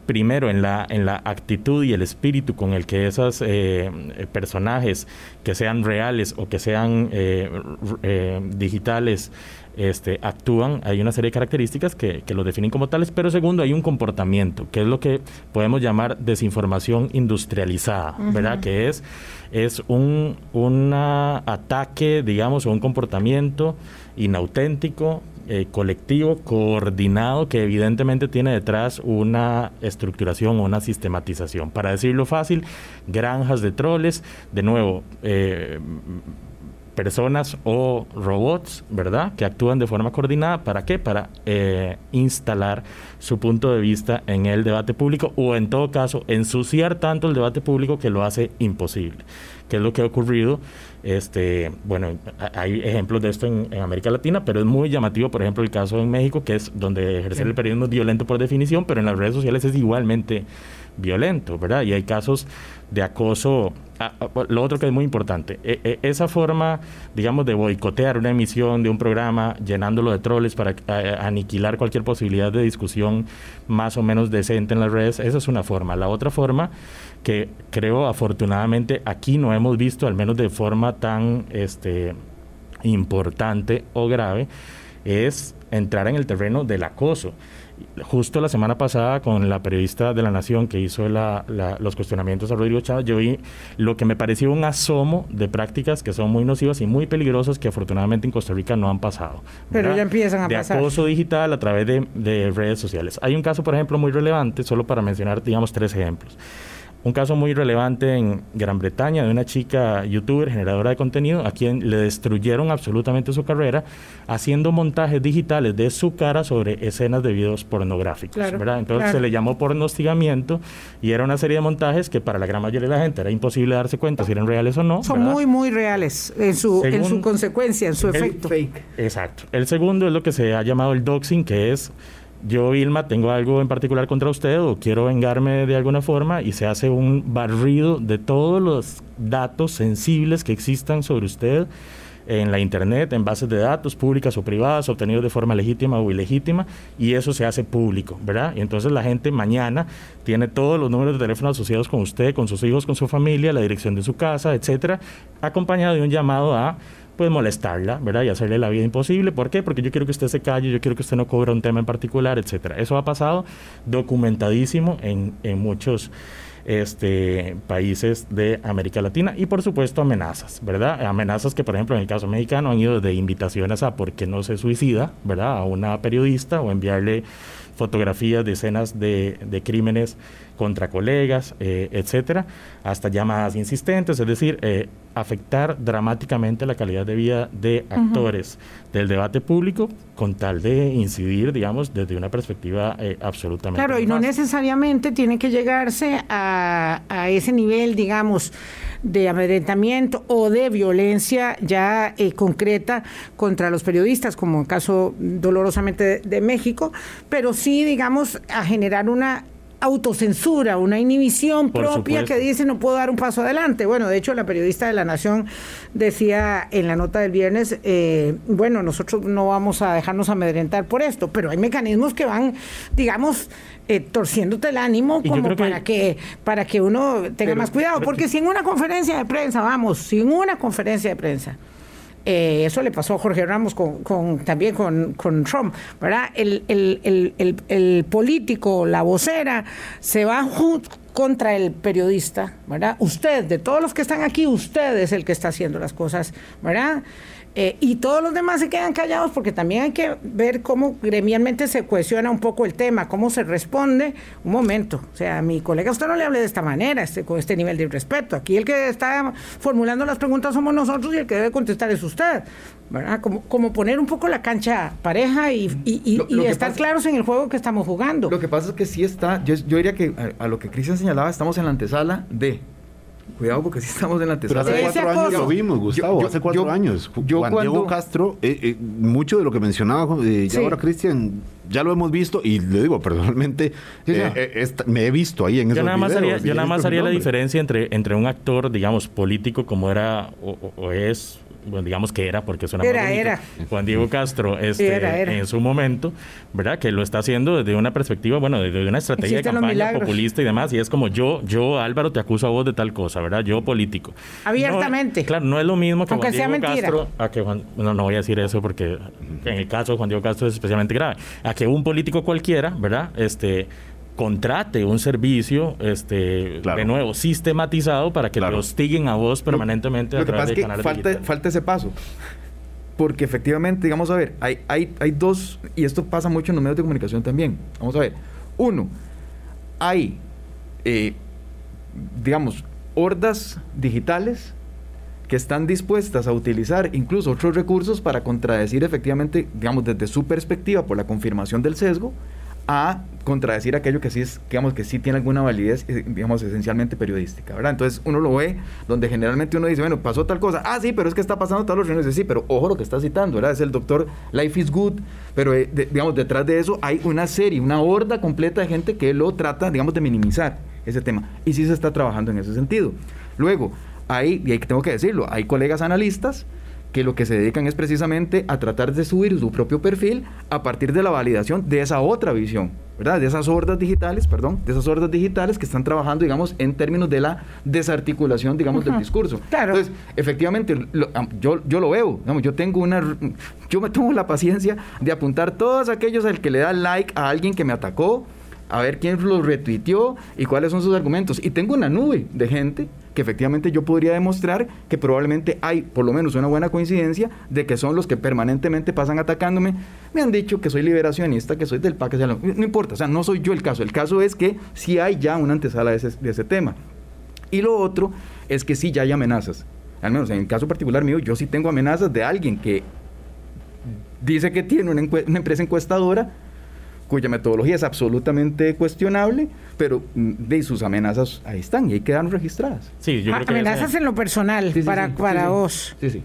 primero en la, en la actitud y el espíritu con el que esos eh, personajes, que sean reales o que sean eh, eh, digitales, este, actúan, hay una serie de características que, que los definen como tales, pero segundo, hay un comportamiento, que es lo que podemos llamar desinformación industrializada, ¿verdad? Que es, es un ataque, digamos, o un comportamiento inauténtico, eh, colectivo, coordinado, que evidentemente tiene detrás una estructuración o una sistematización. Para decirlo fácil, granjas de troles, de nuevo, eh, personas o robots, ¿verdad? Que actúan de forma coordinada. ¿Para qué? Para eh, instalar su punto de vista en el debate público o en todo caso ensuciar tanto el debate público que lo hace imposible. ¿Qué es lo que ha ocurrido este, bueno, hay ejemplos de esto en, América Latina, pero es muy llamativo, por ejemplo, el caso en México, que es donde ejercer el periodismo es violento por definición, pero en las redes sociales es igualmente violento, ¿verdad? Y hay casos de acoso. Ah, ah, lo otro que es muy importante, e, e, esa forma, digamos, de boicotear una emisión de un programa, llenándolo de troles para aniquilar cualquier posibilidad de discusión más o menos decente en las redes, esa es una forma. La otra forma que creo afortunadamente aquí no hemos visto, al menos de forma tan este, importante o grave, es entrar en el terreno del acoso justo la semana pasada con la periodista de La Nación que hizo los cuestionamientos a Rodrigo Chávez, yo vi lo que me pareció un asomo de prácticas que son muy nocivas y muy peligrosas que afortunadamente en Costa Rica no han pasado. Pero ya empiezan a de pasar. De acoso digital a través de, de redes sociales. Hay un caso, por ejemplo, muy relevante, solo para mencionar, digamos, tres ejemplos un caso muy relevante en Gran Bretaña de una chica youtuber, generadora de contenido, a quien le destruyeron absolutamente su carrera haciendo montajes digitales de su cara sobre escenas de videos pornográficos. ¿verdad? Entonces se le llamó pornostigamiento y era una serie de montajes que para la gran mayoría de la gente era imposible darse cuenta si eran reales o no. Son muy, muy reales en su, en su consecuencia, en su efecto. Exacto. El segundo es lo que se ha llamado el doxing, que es yo, Vilma, tengo algo en particular contra usted o quiero vengarme de alguna forma y se hace un barrido de todos los datos sensibles que existan sobre usted en la Internet, en bases de datos públicas o privadas, obtenidos de forma legítima o ilegítima, y eso se hace público, ¿verdad? Y entonces la gente mañana tiene todos los números de teléfono asociados con usted, con sus hijos, con su familia, la dirección de su casa, etcétera, acompañado de un llamado a pues molestarla, ¿verdad? Y hacerle la vida imposible. ¿Por qué? Porque yo quiero que usted se calle, yo quiero que usted no cobre un tema en particular, etcétera. Eso ha pasado documentadísimo en, muchos este, países de América Latina y por supuesto amenazas, ¿verdad? Amenazas que por ejemplo en el caso mexicano han ido de invitaciones a por qué no se suicida, ¿verdad? A una periodista o enviarle fotografías de escenas de crímenes contra colegas, eh, etcétera, hasta llamadas insistentes, es decir, eh, afectar dramáticamente la calidad de vida de actores del debate público con tal de incidir, digamos, desde una perspectiva eh, absolutamente. Claro, y no necesariamente tiene que llegarse a, a ese nivel, digamos, de amedrentamiento o de violencia ya concreta contra los periodistas, como el caso dolorosamente de México, pero sí, digamos, a generar una autocensura, una inhibición propia que dice no puedo dar un paso adelante. Bueno, de hecho la periodista de La Nación decía en la nota del viernes, eh, bueno, nosotros no vamos a dejarnos amedrentar por esto, pero hay mecanismos que van, digamos, eh, torciéndote el ánimo como para que... para que uno tenga más cuidado, porque si en una conferencia de prensa, vamos, si en una conferencia de prensa eh, eso le pasó a Jorge Ramos con, también con, Trump, ¿verdad? El, el, político, la vocera, se va contra el periodista, ¿verdad? Usted, de todos los que están aquí, usted es el que está haciendo las cosas, ¿verdad? Eh, y todos los demás se quedan callados porque también hay que ver cómo gremialmente se cohesiona un poco el tema, cómo se responde. Un momento, o sea, a mi colega usted no le hable de esta manera, este, con este nivel de respeto. Aquí el que está formulando las preguntas somos nosotros y el que debe contestar es usted. ¿verdad? Como, como poner un poco la cancha pareja y, estar claros en el juego que estamos jugando. Lo que pasa es que sí está, yo, diría que a, a lo que Cristian señalaba, estamos en la antesala de Cuidado porque sí estamos en la Pero hace cuatro años lo vimos, Gustavo, hace cuatro años. Juan Diego Castro, eh, eh, mucho de lo que mencionaba eh, ya ahora Cristian, ya lo hemos visto y le digo personalmente, me he visto ahí en yo esos nada más videos, Haría, yo nada más haría la diferencia entre, entre un actor, digamos, político como era o es bueno, digamos que era, porque suena era, era. Juan Diego Castro este, en su momento, ¿verdad? Que lo está haciendo desde una perspectiva, bueno, desde una estrategia de campaña populista y demás, y es como yo, yo Álvaro, te acuso a vos de tal cosa, ¿verdad? Yo político. Abiertamente. claro, no es lo mismo que Juan Diego Castro, a que Juan, no, no voy a decir eso porque en el caso de Juan Diego Castro es especialmente grave, a que un político cualquiera, ¿verdad? Este contrate un servicio este de nuevo sistematizado para que lo hostiguen a vos permanentemente lo, a través que pasa es que falta, ese paso. Porque efectivamente digamos a ver hay, hay, hay dos y esto pasa mucho en los medios de comunicación también. Vamos a ver. Uno hay eh, digamos hordas digitales que están dispuestas a utilizar incluso otros recursos para contradecir efectivamente, digamos, desde su perspectiva por la confirmación del sesgo, a contradecir aquello que sí es, digamos, que sí tiene alguna validez, eh, digamos, esencialmente periodística, ¿verdad? Entonces uno lo ve donde generalmente uno dice, bueno, pasó tal cosa, ah, sí, pero es que está pasando tal otro, y uno dice, sí, pero ojo lo que está citando, ¿verdad? Es el doctor Life is Good, pero eh, digamos, detrás de eso hay una serie, una horda completa de gente que lo trata, digamos, de minimizar ese tema, y sí se está trabajando en ese sentido. Luego, hay, y ahí tengo que decirlo, hay colegas analistas que lo que se dedican es precisamente a tratar de subir su propio perfil a partir de la validación de esa otra visión, ¿verdad? De esas hordas digitales, perdón, de esas hordas digitales que están trabajando, digamos, en términos de la desarticulación, digamos, del discurso. Claro. Entonces, efectivamente, lo- am- yo, yo lo veo, digamos, yo tengo una, yo me tomo la paciencia de apuntar todos aquellos al que le da like a alguien que me atacó, a ver quién los retuiteó y cuáles son sus argumentos. Y tengo una nube de gente que efectivamente yo podría demostrar que probablemente hay por lo menos una buena coincidencia de que son los que permanentemente pasan atacándome. Me han dicho que soy liberacionista, que soy del PAC, no importa, o sea, no soy yo el caso. El caso es que sí hay ya una antesala de ese, de ese tema. Y lo otro es que sí ya hay amenazas. Al menos en el caso particular mío, yo sí tengo amenazas de alguien que dice que tiene una empresa encuestadora cuya metodología es absolutamente cuestionable, pero mm, de sus amenazas ahí están y ahí quedan registradas. Sí, yo Ah, creo que amenazas en lo personal Sí, sí, para, sí, para sí, sí. vos. Sí, sí.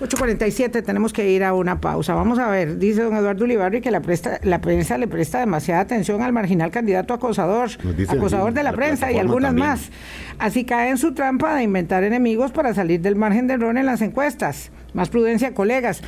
8.47, tenemos que ir a una pausa. Vamos a ver, dice don Eduardo Ulibarri que la, presta, la prensa le presta demasiada atención al marginal candidato acosador, acosador de la, la prensa y algunas también. más. Así cae en su trampa de inventar enemigos para salir del margen de error en las encuestas. Más prudencia, colegas.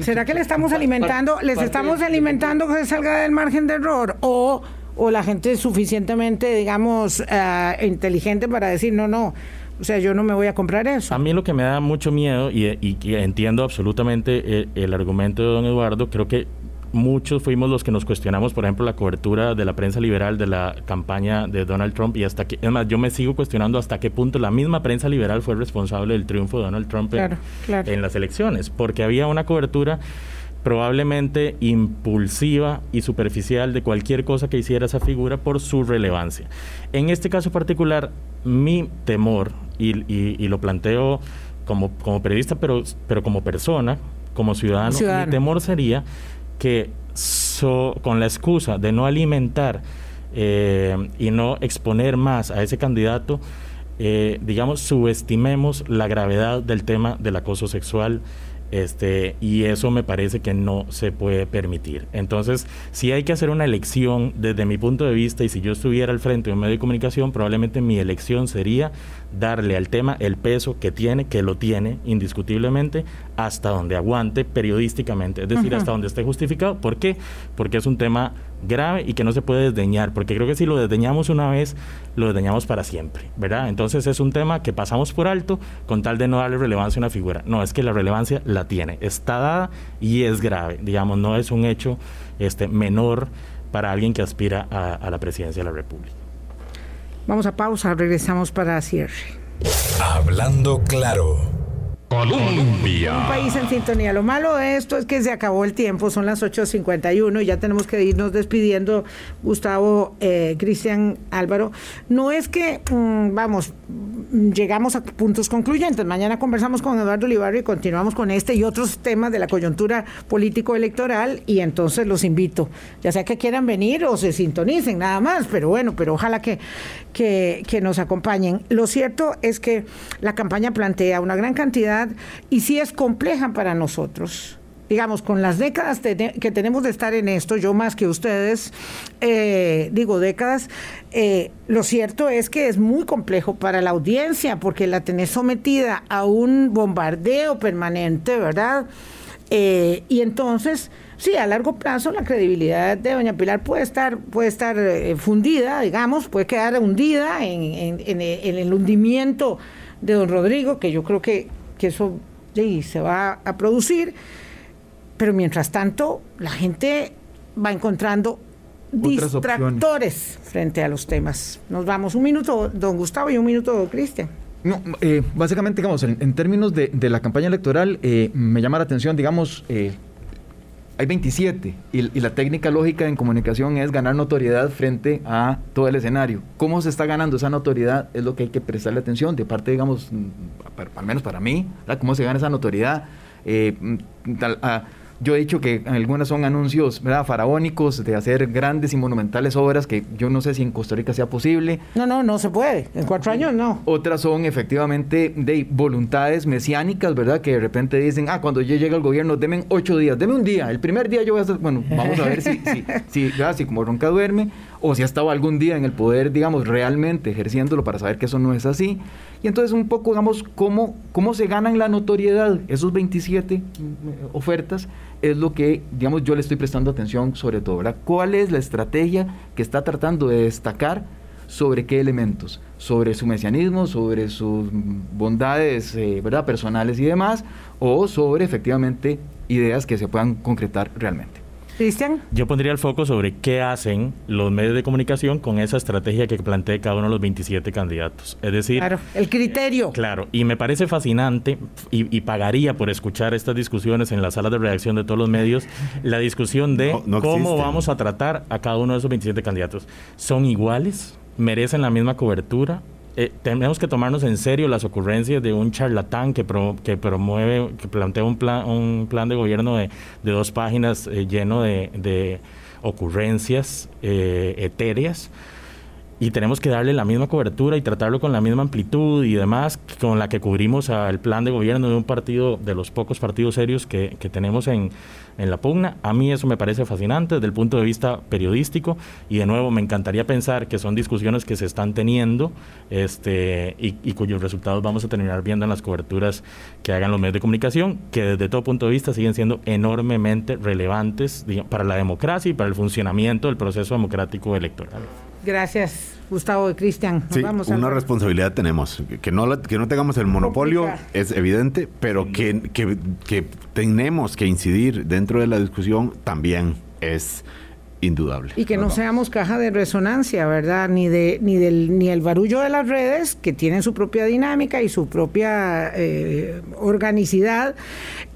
¿Será que le estamos alimentando, les estamos alimentando que salga del margen de error? O, o la gente es suficientemente, digamos, ah, inteligente para decir, no, no, o sea, yo no me voy a comprar eso. A mí lo que me da mucho miedo, y, y entiendo absolutamente el, el argumento de don Eduardo, creo que muchos fuimos los que nos cuestionamos, por ejemplo, la cobertura de la prensa liberal de la campaña de Donald Trump y hasta que, es más, yo me sigo cuestionando hasta qué punto la misma prensa liberal fue responsable del triunfo de Donald Trump en- Claro, claro. en las elecciones, porque había una cobertura probablemente impulsiva y superficial de cualquier cosa que hiciera esa figura por su relevancia. En este caso particular, mi temor, y, y- y lo planteo como, como periodista, pero, pero como persona, como ciudadano, Ciudadano. mi temor sería que so- con la excusa de no alimentar eh, y no exponer más a ese candidato, eh, digamos, subestimemos la gravedad del tema del acoso sexual. Este, y eso me parece que no se puede permitir. Entonces, si hay que hacer una elección desde mi punto de vista, y si yo estuviera al frente de un medio de comunicación, probablemente mi elección sería darle al tema el peso que tiene, que lo tiene indiscutiblemente, hasta donde aguante periodísticamente, es decir, hasta donde esté justificado. ¿Por qué? Porque es un tema grave y que no se puede desdeñar, porque creo que si lo desdeñamos una vez, lo desdeñamos para siempre, ¿verdad? Entonces es un tema que pasamos por alto con tal de no darle relevancia a una figura. No, es que la relevancia la tiene, está dada y es grave, digamos, no es un hecho este, menor para alguien que aspira a, a la presidencia de la República. Vamos a pausa, regresamos para cierre. Hablando claro. Un Colombia. país en sintonía. Lo malo de esto es que se acabó el tiempo, son las 8.51 y ya tenemos que irnos despidiendo, Gustavo, eh, Cristian, Álvaro. No es que, mm, vamos, llegamos a puntos concluyentes. Mañana conversamos con Eduardo Olivario y continuamos con este y otros temas de la coyuntura político-electoral y entonces los invito, ya sea que quieran venir o se sintonicen, nada más, pero bueno, pero ojalá que, que, que nos acompañen. Lo cierto es que la campaña plantea una gran cantidad y sí es compleja para nosotros. Digamos, con las décadas que tenemos de estar en esto, yo más que ustedes, eh, digo décadas, eh, lo cierto es que es muy complejo para la audiencia porque la tenés sometida a un bombardeo permanente, ¿verdad? Eh, y entonces, sí, a largo plazo la credibilidad de doña Pilar puede estar, puede estar fundida, digamos, puede quedar hundida en, en- en- el hundimiento de don Rodrigo, que yo creo que, que eso se va a producir. Pero mientras tanto, la gente va encontrando Otras distractores frente a los temas. Nos vamos un minuto, don Gustavo, y un minuto, Cristian. No, eh, básicamente, digamos, en, en términos de, de la campaña electoral, eh, me llama la atención, digamos, eh, hay 27 y, y la técnica lógica en comunicación es ganar notoriedad frente a todo el escenario. ¿Cómo se está ganando esa notoriedad? Es lo que hay que prestarle atención, de parte, digamos, mm, para- al menos para mí, ¿verdad? ¿cómo se gana esa notoriedad? Eh, mm, tal- ah, yo he dicho que algunas son anuncios ¿verdad? faraónicos de hacer grandes y monumentales obras que yo no sé si en Costa Rica sea posible. No, no, no se puede. En cuatro años no. Otras son efectivamente de voluntades mesiánicas, ¿verdad? Que de repente dicen, ah, cuando yo llegue al gobierno, denme ocho días, deme un día. El primer día yo voy a hacer, bueno, vamos a ver si, si, si, si como Ronca duerme. o si ha estado algún día en el poder, digamos, realmente ejerciéndolo para saber que eso no es así. Y entonces un poco, digamos, cómo, cómo se ganan la notoriedad esos 27 mm, ofertas es lo que, digamos, yo le estoy prestando atención sobre todo, ¿verdad? ¿Cuál es la estrategia que está tratando de destacar sobre qué elementos? Sobre su mesianismo, sobre sus bondades, eh, ¿verdad? Personales y demás, o sobre efectivamente ideas que se puedan concretar realmente. Cristian. Yo pondría el foco sobre qué hacen los medios de comunicación con esa estrategia que plantea cada uno de los 27 candidatos. Es decir, claro, el criterio. claro, y me parece fascinante y, pagaría por escuchar estas discusiones en la sala de redacción de todos los medios, la discusión de cómo vamos a tratar a cada uno de esos 27 candidatos. ¿Son iguales? ¿Merecen la misma cobertura? Eh, tenemos que tomarnos en serio las ocurrencias de un charlatán que, promueve, que plantea un plan, un plan de gobierno de, dos páginas eh, lleno de, ocurrencias eh, etéreas y tenemos que darle la misma cobertura y tratarlo con la misma amplitud y demás con la que cubrimos al plan de gobierno de un partido, de los pocos partidos serios que, tenemos en, la pugna. A mí eso me parece fascinante desde el punto de vista periodístico y de nuevo me encantaría pensar que son discusiones que se están teniendo este, y, cuyos resultados vamos a terminar viendo en las coberturas que hagan los medios de comunicación, que desde todo punto de vista siguen siendo enormemente relevantes para la democracia y para el funcionamiento del proceso democrático electoral. Gracias, Gustavo y Cristian. Sí, una responsabilidad tenemos. Que no, que no tengamos el monopolio es evidente, pero que, que, que tenemos que incidir dentro de la discusión también es indudable. Y que no seamos caja de resonancia, ¿verdad? Ni de ni del ni el barullo de las redes que tienen su propia dinámica y su propia eh, organicidad.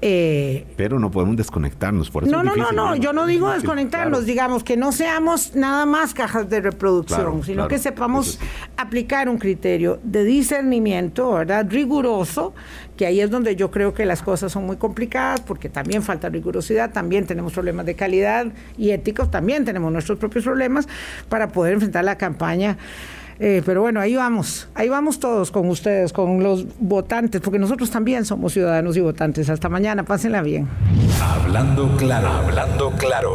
Eh, Pero no podemos desconectarnos, por eso No, no, no, no, yo no digo desconectarnos, digamos que no seamos nada más cajas de reproducción, sino que sepamos aplicar un criterio de discernimiento, ¿verdad? Riguroso que ahí es donde yo creo que las cosas son muy complicadas porque también falta rigurosidad, también tenemos problemas de calidad y éticos, también tenemos nuestros propios problemas para poder enfrentar la campaña. Eh, pero bueno, ahí vamos, ahí vamos todos con ustedes, con los votantes, porque nosotros también somos ciudadanos y votantes. Hasta mañana, pásenla bien. Hablando claro, hablando claro.